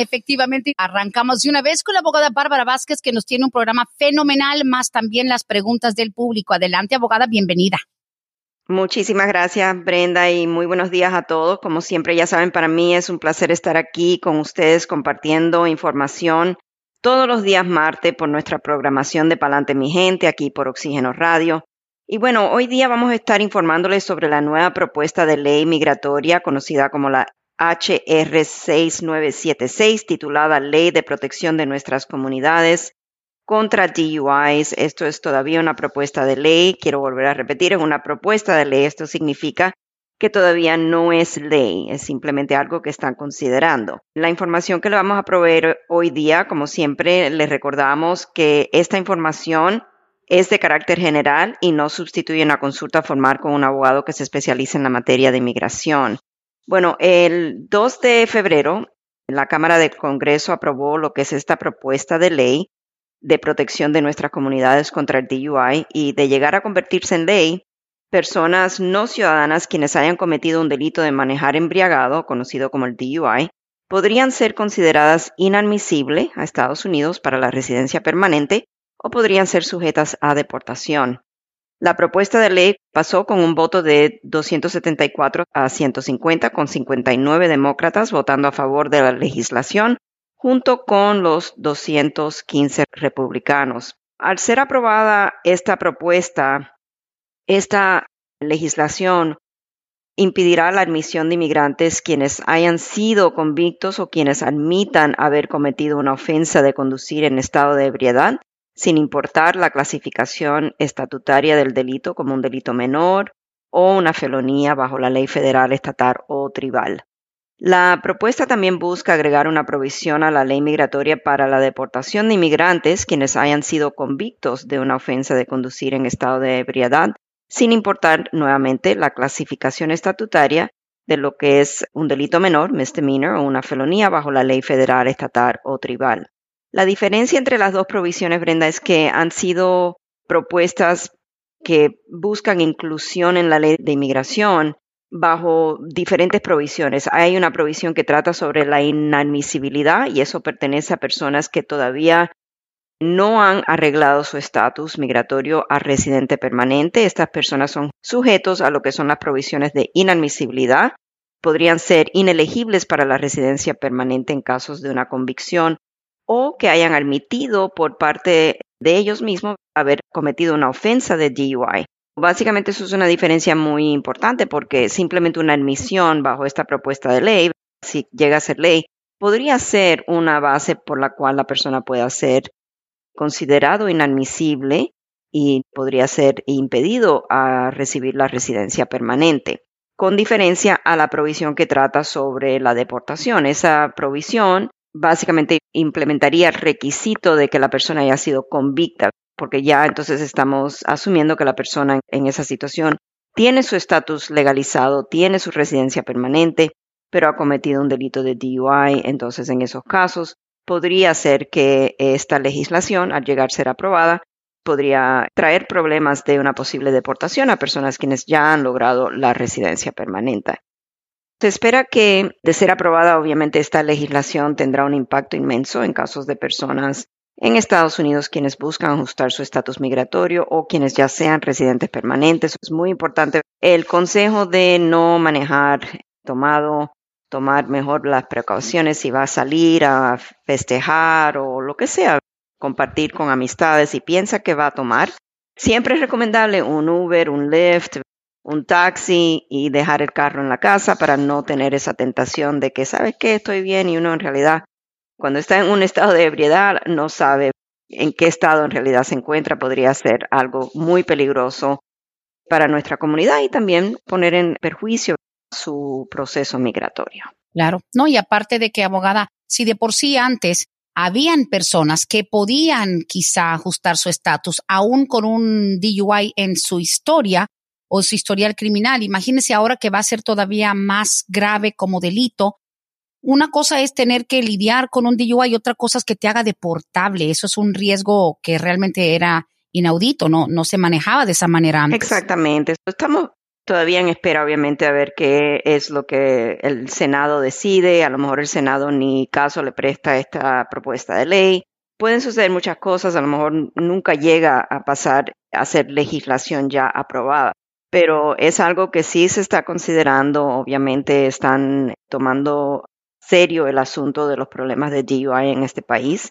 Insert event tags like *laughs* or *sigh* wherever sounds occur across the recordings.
Efectivamente, arrancamos de una vez con la abogada Bárbara Vázquez que nos tiene un programa fenomenal, más también las preguntas del público. Adelante, abogada, bienvenida. Muchísimas gracias, Brenda, y muy buenos días a todos. Como siempre, ya saben, para mí es un placer estar aquí con ustedes compartiendo información todos los días martes por nuestra programación de Palante Mi Gente, aquí por Oxígeno Radio. Y bueno, hoy día vamos a estar informándoles sobre la nueva propuesta de ley migratoria conocida como la HR 6976, titulada Ley de Protección de Nuestras Comunidades contra DUIs. Esto es todavía una propuesta de ley. Quiero volver a repetir, es una propuesta de ley. Esto significa que todavía no es ley, es simplemente algo que están considerando. La información que le vamos a proveer hoy día, como siempre, les recordamos que esta información es de carácter general y no sustituye una consulta formal con un abogado que se especializa en la materia de inmigración. Bueno, el 2 de febrero, la Cámara del Congreso aprobó lo que es esta propuesta de ley de protección de nuestras comunidades contra el DUI y de llegar a convertirse en ley, personas no ciudadanas quienes hayan cometido un delito de manejar embriagado, conocido como el DUI, podrían ser consideradas inadmisibles a Estados Unidos para la residencia permanente o podrían ser sujetas a deportación. La propuesta de ley pasó con un voto de 274 a 150, con 59 demócratas votando a favor de la legislación, junto con los 215 republicanos. Al ser aprobada esta propuesta, esta legislación impedirá la admisión de inmigrantes quienes hayan sido convictos o quienes admitan haber cometido una ofensa de conducir en estado de ebriedad, sin importar la clasificación estatutaria del delito como un delito menor o una felonía bajo la ley federal, estatal o tribal. La propuesta también busca agregar una provisión a la ley migratoria para la deportación de inmigrantes quienes hayan sido convictos de una ofensa de conducir en estado de ebriedad sin importar nuevamente la clasificación estatutaria de lo que es un delito menor, misdemeanor, o una felonía bajo la ley federal, estatal o tribal. La diferencia entre las dos provisiones, Brenda, es que han sido propuestas que buscan inclusión en la ley de inmigración bajo diferentes provisiones. Hay una provisión que trata sobre la inadmisibilidad y eso pertenece a personas que todavía no han arreglado su estatus migratorio a residente permanente. Estas personas son sujetos a lo que son las provisiones de inadmisibilidad. Podrían ser inelegibles para la residencia permanente en casos de una convicción o que hayan admitido por parte de ellos mismos haber cometido una ofensa de DUI. Básicamente eso es una diferencia muy importante porque simplemente una admisión bajo esta propuesta de ley, si llega a ser ley, podría ser una base por la cual la persona pueda ser considerado inadmisible y podría ser impedido a recibir la residencia permanente, con diferencia a la provisión que trata sobre la deportación. Esa provisión básicamente implementaría el requisito de que la persona haya sido convicta, porque ya entonces estamos asumiendo que la persona en esa situación tiene su estatus legalizado, tiene su residencia permanente, pero ha cometido un delito de DUI, entonces en esos casos podría ser que esta legislación, al llegar a ser aprobada, podría traer problemas de una posible deportación a personas quienes ya han logrado la residencia permanente. Se espera que, de ser aprobada, obviamente esta legislación tendrá un impacto inmenso en casos de personas en Estados Unidos quienes buscan ajustar su estatus migratorio o quienes ya sean residentes permanentes. Es muy importante el consejo de no manejar tomado tomar mejor las precauciones si va a salir a festejar o lo que sea, compartir con amistades y piensa que va a tomar. Siempre es recomendable un Uber, un Lyft, un taxi y dejar el carro en la casa para no tener esa tentación de que, ¿sabes qué? Estoy bien y uno en realidad, cuando está en un estado de ebriedad, no sabe en qué estado en realidad se encuentra. Podría ser algo muy peligroso para nuestra comunidad y también poner en perjuicio su proceso migratorio. Claro, no, y aparte de que, abogada, si de por sí antes habían personas que podían quizá ajustar su estatus aún con un DUI en su historia o su historial criminal. Imagínense ahora que va a ser todavía más grave como delito. Una cosa es tener que lidiar con un DUI y otra cosa es que te haga deportable. Eso es un riesgo que realmente era inaudito, no, no se manejaba de esa manera antes. Exactamente. Estamos todavía en espera, obviamente, a ver qué es lo que el Senado decide. A lo mejor el Senado ni caso le presta esta propuesta de ley. Pueden suceder muchas cosas, a lo mejor nunca llega a pasar a ser legislación ya aprobada, pero es algo que sí se está considerando. Obviamente están tomando serio el asunto de los problemas de DUI en este país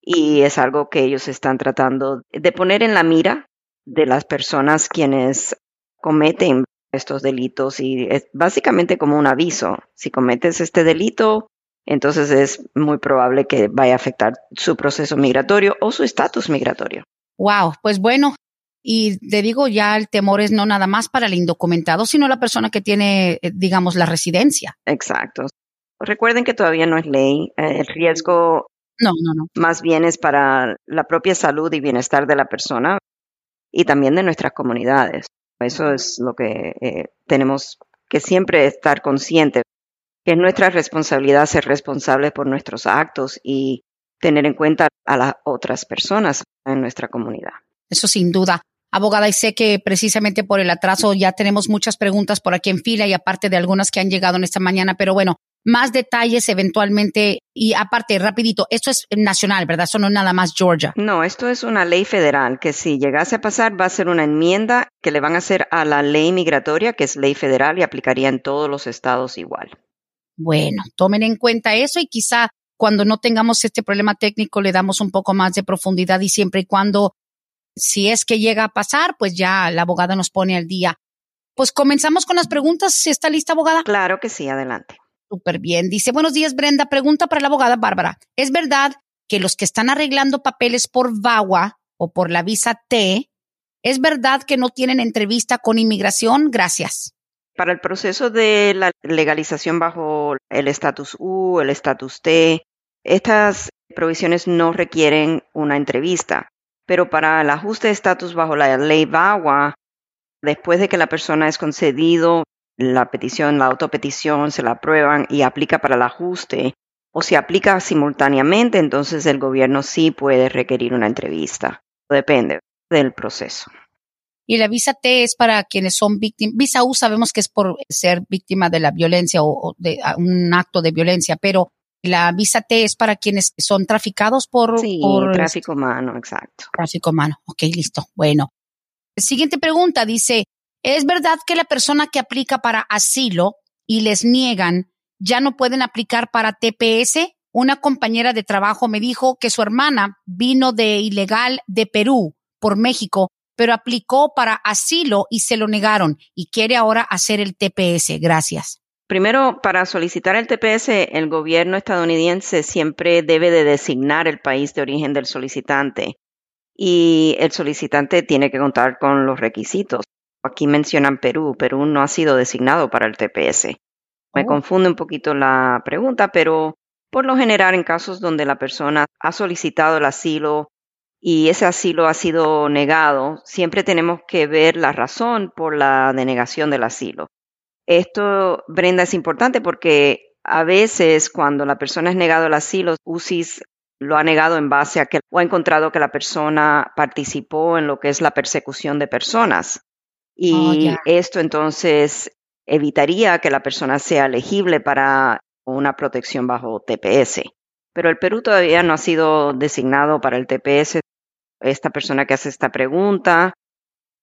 y es algo que ellos están tratando de poner en la mira de las personas quienes cometen estos delitos y es básicamente como un aviso. Si cometes este delito, entonces es muy probable que vaya a afectar su proceso migratorio o su estatus migratorio. Wow, pues bueno, y te digo, ya el temor es no nada más para el indocumentado, sino la persona que tiene, eh, digamos, la residencia. Exacto. Recuerden que todavía no es ley. Eh, el riesgo no, no, no. más bien es para la propia salud y bienestar de la persona y también de nuestras comunidades. Eso es lo que eh, tenemos que siempre estar conscientes, que es nuestra responsabilidad ser responsables por nuestros actos y tener en cuenta a las otras personas en nuestra comunidad. Eso sin duda. Abogada, y sé que precisamente por el atraso ya tenemos muchas preguntas por aquí en fila y aparte de algunas que han llegado en esta mañana, pero bueno, más detalles eventualmente. Y aparte, rapidito, esto es nacional, ¿verdad? Eso no es nada más Georgia. No, esto es una ley federal que si llegase a pasar va a ser una enmienda que le van a hacer a la ley migratoria, que es ley federal y aplicaría en todos los estados igual. Bueno, tomen en cuenta eso y quizá cuando no tengamos este problema técnico le damos un poco más de profundidad y siempre y cuando, si es que llega a pasar, pues ya la abogada nos pone al día. Pues comenzamos con las preguntas. ¿Si está lista, abogada? Claro que sí, adelante. Súper bien. Dice, buenos días, Brenda. Pregunta para la abogada Bárbara. ¿Es verdad que los que están arreglando papeles por VAWA o por la visa T, es verdad que no tienen entrevista con inmigración? Gracias. Para el proceso de la legalización bajo el estatus U, el estatus T, estas provisiones no requieren una entrevista. Pero para el ajuste de estatus bajo la ley VAWA, después de que la persona es concedido la petición, la autopetición, se la aprueban y aplica para el ajuste, o si aplica simultáneamente, entonces el gobierno sí puede requerir una entrevista. Depende del proceso. Y la visa T es para quienes son víctimas. Visa U sabemos que es por ser víctima de la violencia o, de un acto de violencia, pero la visa T es para quienes son traficados por, sí, por tráfico humano, exacto. Tráfico humano. Ok, listo. Bueno. Siguiente pregunta dice, ¿Es verdad que la persona que aplica para asilo y les niegan ya no pueden aplicar para TPS? Una compañera de trabajo me dijo que su hermana vino de ilegal de Perú por México, pero aplicó para asilo y se lo negaron y quiere ahora hacer el TPS. Gracias. Primero, para solicitar el TPS, el gobierno estadounidense siempre debe de designar el país de origen del solicitante y el solicitante tiene que contar con los requisitos. Aquí mencionan Perú. Perú no ha sido designado para el TPS. Me oh. confunde un poquito la pregunta, pero por lo general en casos donde la persona ha solicitado el asilo y ese asilo ha sido negado, siempre tenemos que ver la razón por la denegación del asilo. Esto, Brenda, es importante porque a veces cuando la persona es negado el asilo, UCIS lo ha negado en base a que o ha encontrado que la persona participó en lo que es la persecución de personas. Oh, y esto entonces evitaría que la persona sea elegible para una protección bajo TPS. Pero el Perú todavía no ha sido designado para el TPS. Esta persona que hace esta pregunta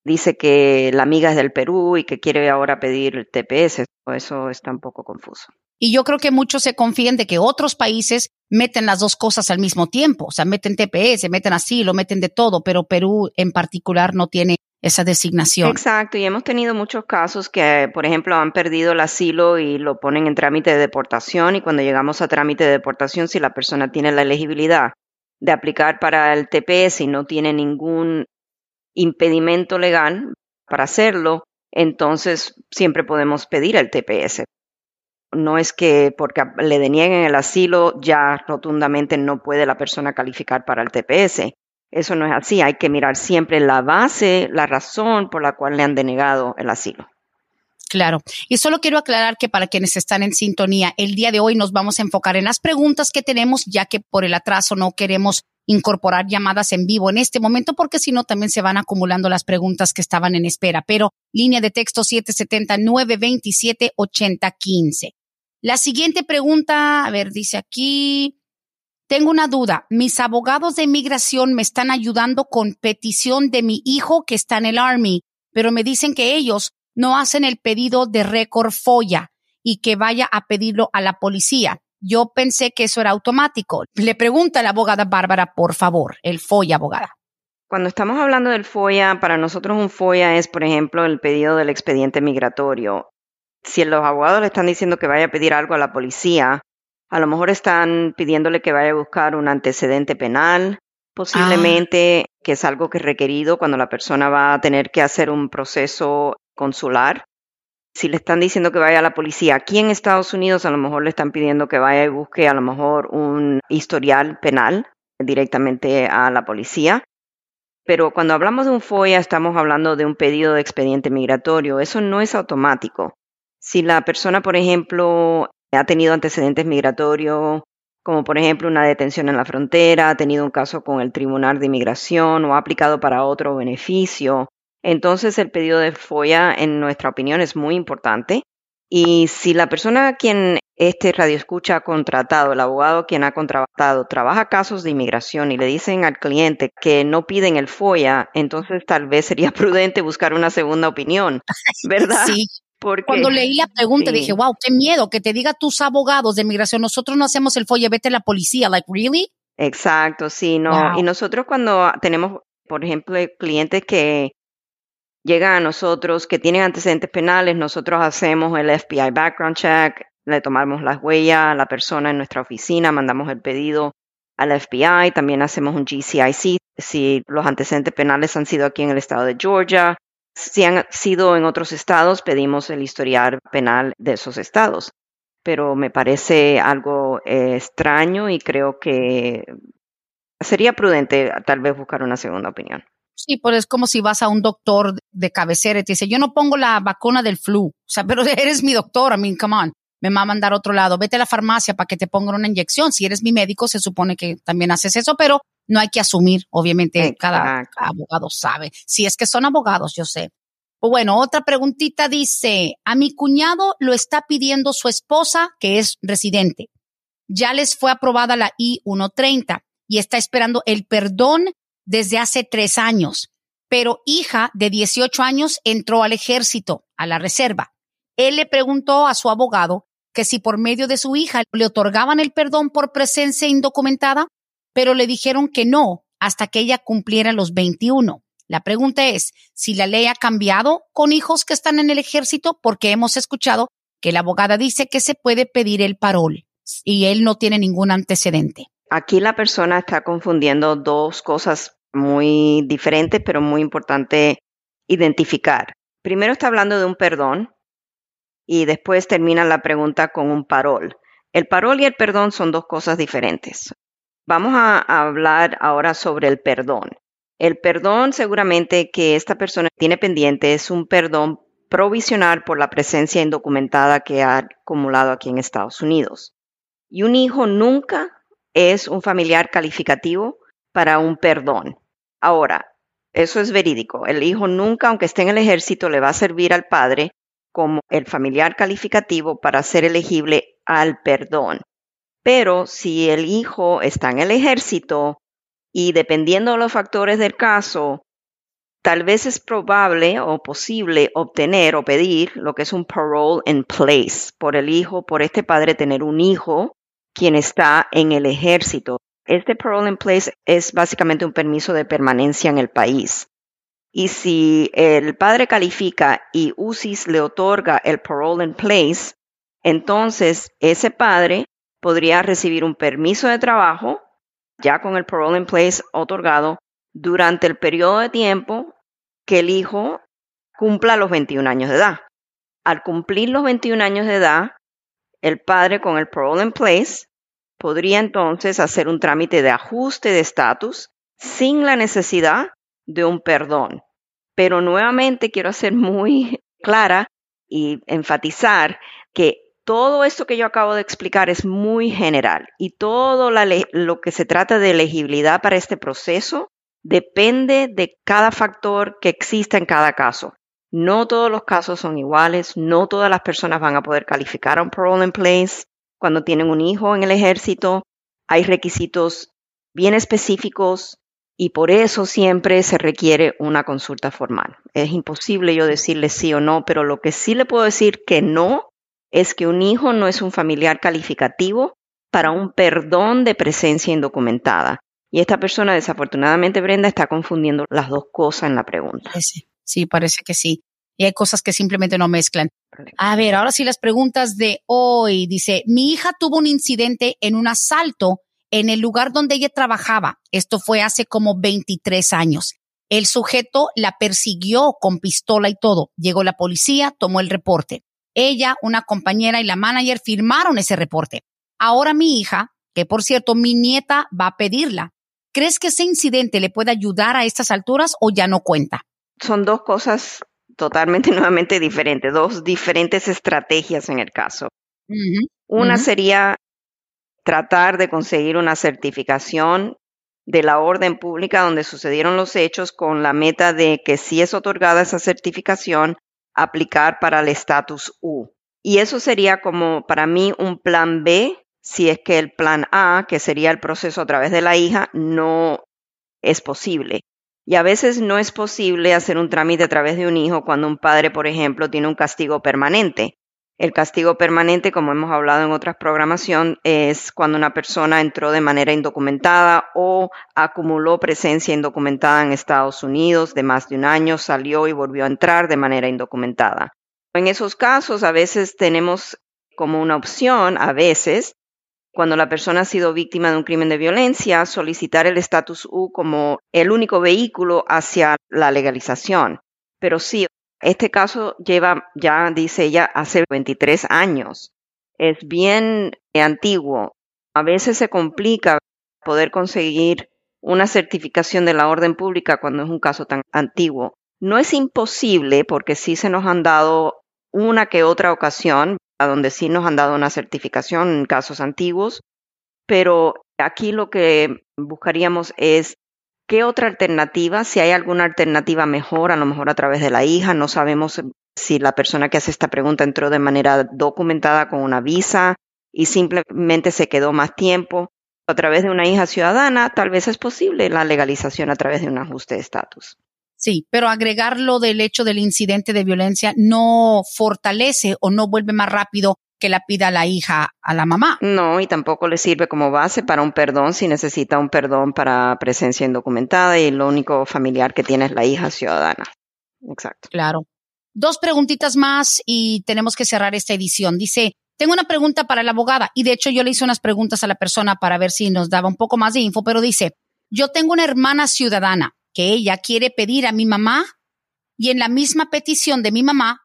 dice que la amiga es del Perú y que quiere ahora pedir el TPS. Eso está un poco confuso. Y yo creo que muchos se confían de que otros países meten las dos cosas al mismo tiempo. O sea, meten TPS, meten asilo, meten de todo, pero Perú en particular no tiene esa designación. Exacto, y hemos tenido muchos casos que, por ejemplo, han perdido el asilo y lo ponen en trámite de deportación y cuando llegamos a trámite de deportación, si la persona tiene la elegibilidad de aplicar para el TPS y no tiene ningún impedimento legal para hacerlo, entonces siempre podemos pedir el TPS. no es que porque le denieguen el asilo ya rotundamente no puede la persona calificar para el TPS. Eso no es así. Hay que mirar siempre la base, la razón por la cual le han denegado el asilo. Claro. Y solo quiero aclarar que para quienes están en sintonía, el día de hoy nos vamos a enfocar en las preguntas que tenemos, ya que por el atraso no queremos incorporar llamadas en vivo en este momento, porque si no también se van acumulando las preguntas que estaban en espera. Pero línea de texto 770 927 8015. La siguiente pregunta, a ver, dice aquí, tengo una duda. Mis abogados de inmigración me están ayudando con petición de mi hijo que está en el Army, pero me dicen que ellos no hacen el pedido de récord FOIA y que vaya a pedirlo a la policía. Yo pensé que eso era automático. Le pregunta a la abogada Bárbara, por favor, el FOIA, abogada. Cuando estamos hablando del FOIA, para nosotros un FOIA es, por ejemplo, el pedido del expediente migratorio. Si los abogados le están diciendo que vaya a pedir algo a la policía, a lo mejor están pidiéndole que vaya a buscar un antecedente penal, posiblemente ah. que es algo que es requerido cuando la persona va a tener que hacer un proceso consular. Si le están diciendo que vaya a la policía aquí en Estados Unidos, a lo mejor le están pidiendo que vaya y busque a lo mejor un historial penal directamente a la policía. Pero cuando hablamos de un FOIA, estamos hablando de un pedido de expediente migratorio. Eso no es automático. Si la persona, por ejemplo, ha tenido antecedentes migratorios, como por ejemplo una detención en la frontera, ha tenido un caso con el Tribunal de Inmigración o ha aplicado para otro beneficio, entonces el pedido de FOIA, en nuestra opinión, es muy importante. Y si la persona a quien este radio escucha ha contratado, el abogado quien ha contratado, trabaja casos de inmigración y le dicen al cliente que no piden el FOIA, entonces tal vez sería *laughs* prudente buscar una segunda opinión, *laughs* ¿verdad? Sí. Porque, Cuando leí la pregunta dije, wow, qué miedo que te diga tus abogados de inmigración, nosotros no hacemos el FOIA, vete a la policía, like, really? Exacto, sí, no. Y nosotros cuando tenemos, por ejemplo, clientes que llegan a nosotros que tienen antecedentes penales, nosotros hacemos el FBI background check, le tomamos las huellas a la persona en nuestra oficina, mandamos el pedido al FBI, también hacemos un GCIC si los antecedentes penales han sido aquí en el estado de Georgia, si han sido en otros estados, pedimos el historial penal de esos estados. Pero me parece algo eh, extraño y creo que sería prudente tal vez buscar una segunda opinión. Sí, pues es como si vas a un doctor de cabecera y te dice, yo no pongo la vacuna del flu. O sea, *laughs* pero eres mi doctor, I mean, come on. Me va a mandar a otro lado. Vete a la farmacia para que te pongan una inyección. Si eres mi médico, se supone que también haces eso, pero no hay que asumir. Obviamente, cada, abogado sabe. Si es que son abogados, yo sé. Pues bueno, otra preguntita dice, a mi cuñado lo está pidiendo su esposa, que es residente. Ya les fue aprobada la I-130 y está esperando el perdón desde hace tres años, pero hija de 18 años entró al ejército, a la reserva. Él le preguntó a su abogado que si por medio de su hija le otorgaban el perdón por presencia indocumentada, pero le dijeron que no hasta que ella cumpliera los 21. La pregunta es si la ley ha cambiado con hijos que están en el ejército, porque hemos escuchado que la abogada dice que se puede pedir el parol y él no tiene ningún antecedente. Aquí la persona está confundiendo dos cosas muy diferentes, pero muy importante identificar. Primero está hablando de un perdón y después termina la pregunta con un parol. El parol y el perdón son dos cosas diferentes. Vamos a hablar ahora sobre el perdón. El perdón seguramente que esta persona tiene pendiente es un perdón provisional por la presencia indocumentada que ha acumulado aquí en Estados Unidos. Y un hijo nunca es un familiar calificativo para un perdón. Ahora, eso es verídico. El hijo nunca, aunque esté en el ejército, le va a servir al padre como el familiar calificativo para ser elegible al perdón. Pero si el hijo está en el ejército y dependiendo de los factores del caso, tal vez es probable o posible obtener o pedir lo que es un parole in place por el hijo, por este padre tener un hijo quien está en el ejército. Este parole in place es básicamente un permiso de permanencia en el país. Y si el padre califica y UCIS le otorga el parole in place, entonces ese padre podría recibir un permiso de trabajo, ya con el parole in place otorgado, durante el periodo de tiempo que el hijo cumpla los 21 años de edad. Al cumplir los 21 años de edad, el padre con el parole in place podría entonces hacer un trámite de ajuste de estatus sin la necesidad de un perdón. Pero nuevamente quiero ser muy *laughs* clara y enfatizar que todo esto que yo acabo de explicar es muy general y todo lo que se trata de elegibilidad para este proceso depende de cada factor que exista en cada caso. No todos los casos son iguales, no todas las personas van a poder calificar a un parole in place. Cuando tienen un hijo en el ejército, hay requisitos bien específicos y por eso siempre se requiere una consulta formal. Es imposible yo decirle sí o no, pero lo que sí le puedo decir que no es que un hijo no es un familiar calificativo para un perdón de presencia indocumentada. Y esta persona, desafortunadamente, Brenda, está confundiendo las dos cosas en la pregunta. Sí. Sí, parece que sí. Y hay cosas que simplemente no mezclan. A ver, ahora sí las preguntas de hoy. Dice, mi hija tuvo un incidente en un asalto en el lugar donde ella trabajaba. Esto fue hace como 23 años. El sujeto la persiguió con pistola y todo. Llegó la policía, tomó el reporte. Ella, una compañera y la manager firmaron ese reporte. Ahora mi hija, que por cierto mi nieta va a pedirla, ¿crees que ese incidente le puede ayudar a estas alturas o ya no cuenta? Son dos cosas totalmente *laughs* nuevamente diferentes, dos diferentes estrategias en el caso. Una sería tratar de conseguir una certificación de la orden pública donde sucedieron los hechos con la meta de que si es otorgada esa certificación, aplicar para el estatus U. Y eso sería como para mí un plan B si es que el plan A, que sería el proceso a través de la hija, no es posible. Y a veces no es posible hacer un trámite a través de un hijo cuando un padre, por ejemplo, tiene un castigo permanente. El castigo permanente, como hemos hablado en otras programación, es cuando una persona entró de manera indocumentada o acumuló presencia indocumentada en Estados Unidos de más de un año, salió y volvió a entrar de manera indocumentada. En esos casos, a veces tenemos como una opción, a veces, cuando la persona ha sido víctima de un crimen de violencia, solicitar el estatus U como el único vehículo hacia la legalización. Pero sí, este caso lleva, ya dice ella, hace 23 años. Es bien antiguo. A veces se complica poder conseguir una certificación de la orden pública cuando es un caso tan antiguo. No es imposible porque sí se nos han dado una que otra ocasión a donde sí nos han dado una certificación en casos antiguos, pero aquí lo que buscaríamos es qué otra alternativa, si hay alguna alternativa mejor, a lo mejor a través de la hija, no sabemos si la persona que hace esta pregunta entró de manera documentada con una visa y simplemente se quedó más tiempo. A través de una hija ciudadana, tal vez es posible la legalización a través de un ajuste de estatus. Sí, pero agregarlo del hecho del incidente de violencia no fortalece o no vuelve más rápido que la pida la hija a la mamá. No, y tampoco le sirve como base para un perdón si necesita un perdón para presencia indocumentada y lo único familiar que tiene es la hija ciudadana. Exacto. Claro. Dos preguntitas más y tenemos que cerrar esta edición. Dice, tengo una pregunta para la abogada y de hecho yo le hice unas preguntas a la persona para ver si nos daba un poco más de info, pero dice, yo tengo una hermana ciudadana que ella quiere pedir a mi mamá y en la misma petición de mi mamá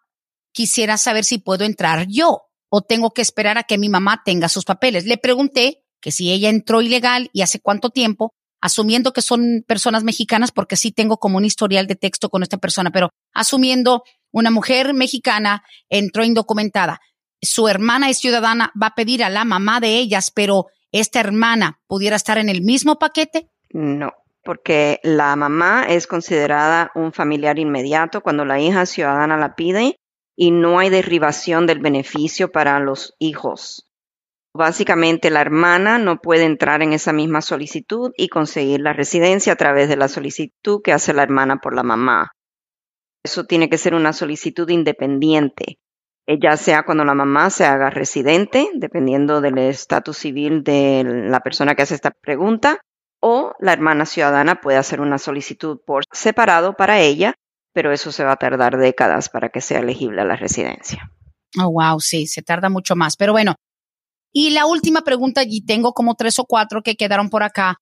quisiera saber si puedo entrar yo o tengo que esperar a que mi mamá tenga sus papeles. Le pregunté que si ella entró ilegal y hace cuánto tiempo, asumiendo que son personas mexicanas, porque sí tengo como un historial de texto con esta persona, pero asumiendo una mujer mexicana entró indocumentada, su hermana es ciudadana, va a pedir a la mamá de ellas, pero esta hermana pudiera estar en el mismo paquete? No porque la mamá es considerada un familiar inmediato cuando la hija ciudadana la pide y no hay derribación del beneficio para los hijos. Básicamente la hermana no puede entrar en esa misma solicitud y conseguir la residencia a través de la solicitud que hace la hermana por la mamá. Eso tiene que ser una solicitud independiente, ya sea cuando la mamá se haga residente, dependiendo del estatus civil de la persona que hace esta pregunta, o la hermana ciudadana puede hacer una solicitud por separado para ella, pero eso se va a tardar décadas para que sea elegible a la residencia. Oh, wow, sí, se tarda mucho más. Pero bueno, y la última pregunta, y tengo como tres o cuatro que quedaron por acá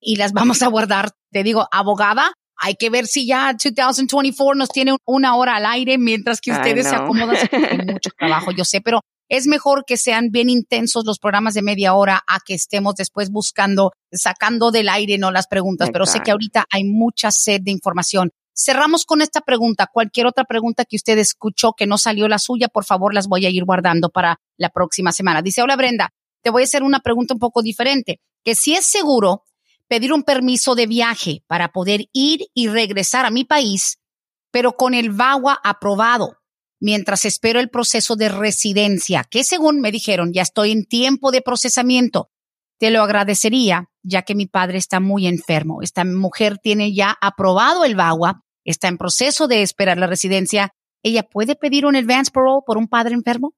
y las *laughs* vamos a guardar. Te digo, abogada, hay que ver si ya 2024 nos tiene una hora al aire mientras que ustedes se acomodan. Hay *laughs* mucho trabajo, yo sé, pero es mejor que sean bien intensos los programas de media hora a que estemos después buscando, sacando del aire no las preguntas, pero sé que ahorita hay mucha sed de información. Cerramos con esta pregunta. Cualquier otra pregunta que usted escuchó que no salió la suya, por favor, las voy a ir guardando para la próxima semana. Dice, hola Brenda, te voy a hacer una pregunta un poco diferente. Que si es seguro pedir un permiso de viaje para poder ir y regresar a mi país, pero con el VAWA aprobado, mientras espero el proceso de residencia, que según me dijeron ya estoy en tiempo de procesamiento. Te lo agradecería, ya que mi padre está muy enfermo. Esta mujer tiene ya aprobado el VAWA está en proceso de esperar la residencia, ¿ella puede pedir un advance parole por un padre enfermo?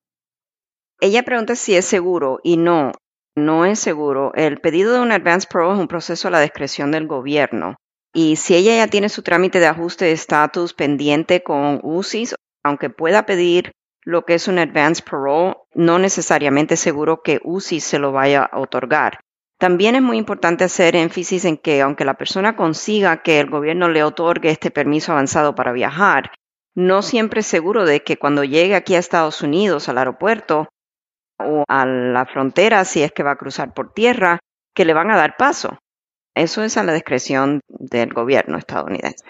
Ella pregunta si es seguro y no, no es seguro. El pedido de un advance parole es un proceso a la discreción del gobierno. Y si ella ya tiene su trámite de ajuste de estatus pendiente con UCIS, aunque pueda pedir lo que es un advance parole, no necesariamente es seguro que UCIS se lo vaya a otorgar. También es muy importante hacer énfasis en que aunque la persona consiga que el gobierno le otorgue este permiso avanzado para viajar, no siempre es seguro de que cuando llegue aquí a Estados Unidos, al aeropuerto o a la frontera, si es que va a cruzar por tierra, que le van a dar paso. Eso es a la discreción del gobierno estadounidense.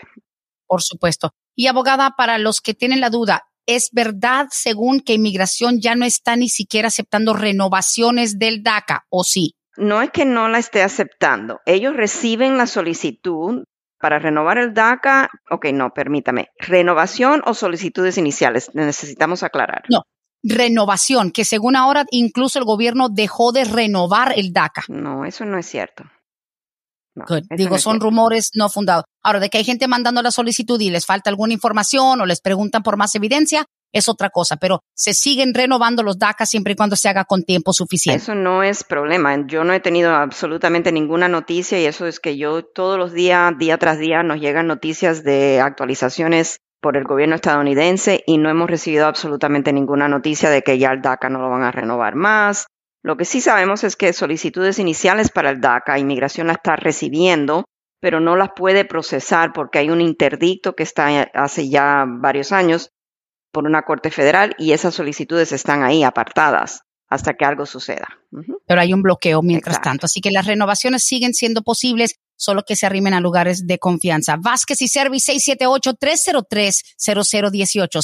Por supuesto. Y abogada, para los que tienen la duda, ¿es verdad según que inmigración ya no está ni siquiera aceptando renovaciones del DACA o sí? no es que no la esté aceptando. Ellos reciben la solicitud para renovar el DACA. Ok, no, permítame. ¿Renovación o solicitudes iniciales? Necesitamos aclarar. No, renovación, que según ahora incluso el gobierno dejó de renovar el DACA. No, eso no es cierto. Digo, son rumores no fundados. Ahora, de que hay gente mandando la solicitud y les falta alguna información o les preguntan por más evidencia, es otra cosa, pero se siguen renovando los DACA siempre y cuando se haga con tiempo suficiente. Eso no es problema. Yo no he tenido absolutamente ninguna noticia y eso es que yo todos los días, día tras día, nos llegan noticias de actualizaciones por el gobierno estadounidense y no hemos recibido absolutamente ninguna noticia de que ya el DACA no lo van a renovar más. Lo que sí sabemos es que solicitudes iniciales para el DACA, inmigración la está recibiendo, pero no las puede procesar porque hay un interdicto que está hace ya varios años por una corte federal y esas solicitudes están ahí apartadas hasta que algo suceda. Pero hay un bloqueo mientras tanto, así que las renovaciones siguen siendo posibles, solo que se arrimen a lugares de confianza. Vázquez y Servi 678-303-0018,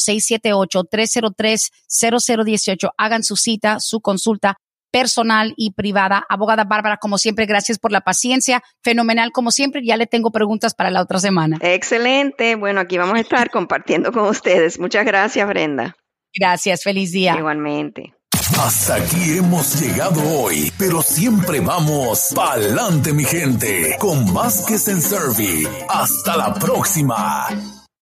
678-303-0018. Hagan su cita, su consulta personal y privada. Abogada Bárbara, como siempre, gracias por la paciencia. Fenomenal, como siempre. Ya le tengo preguntas para la otra semana. Excelente. Bueno, aquí vamos a estar compartiendo con ustedes. Muchas gracias, Brenda. Gracias. Feliz día. Igualmente. Hasta aquí hemos llegado hoy, pero siempre vamos pa'lante, mi gente, con Vázquez en Servi. Hasta la próxima.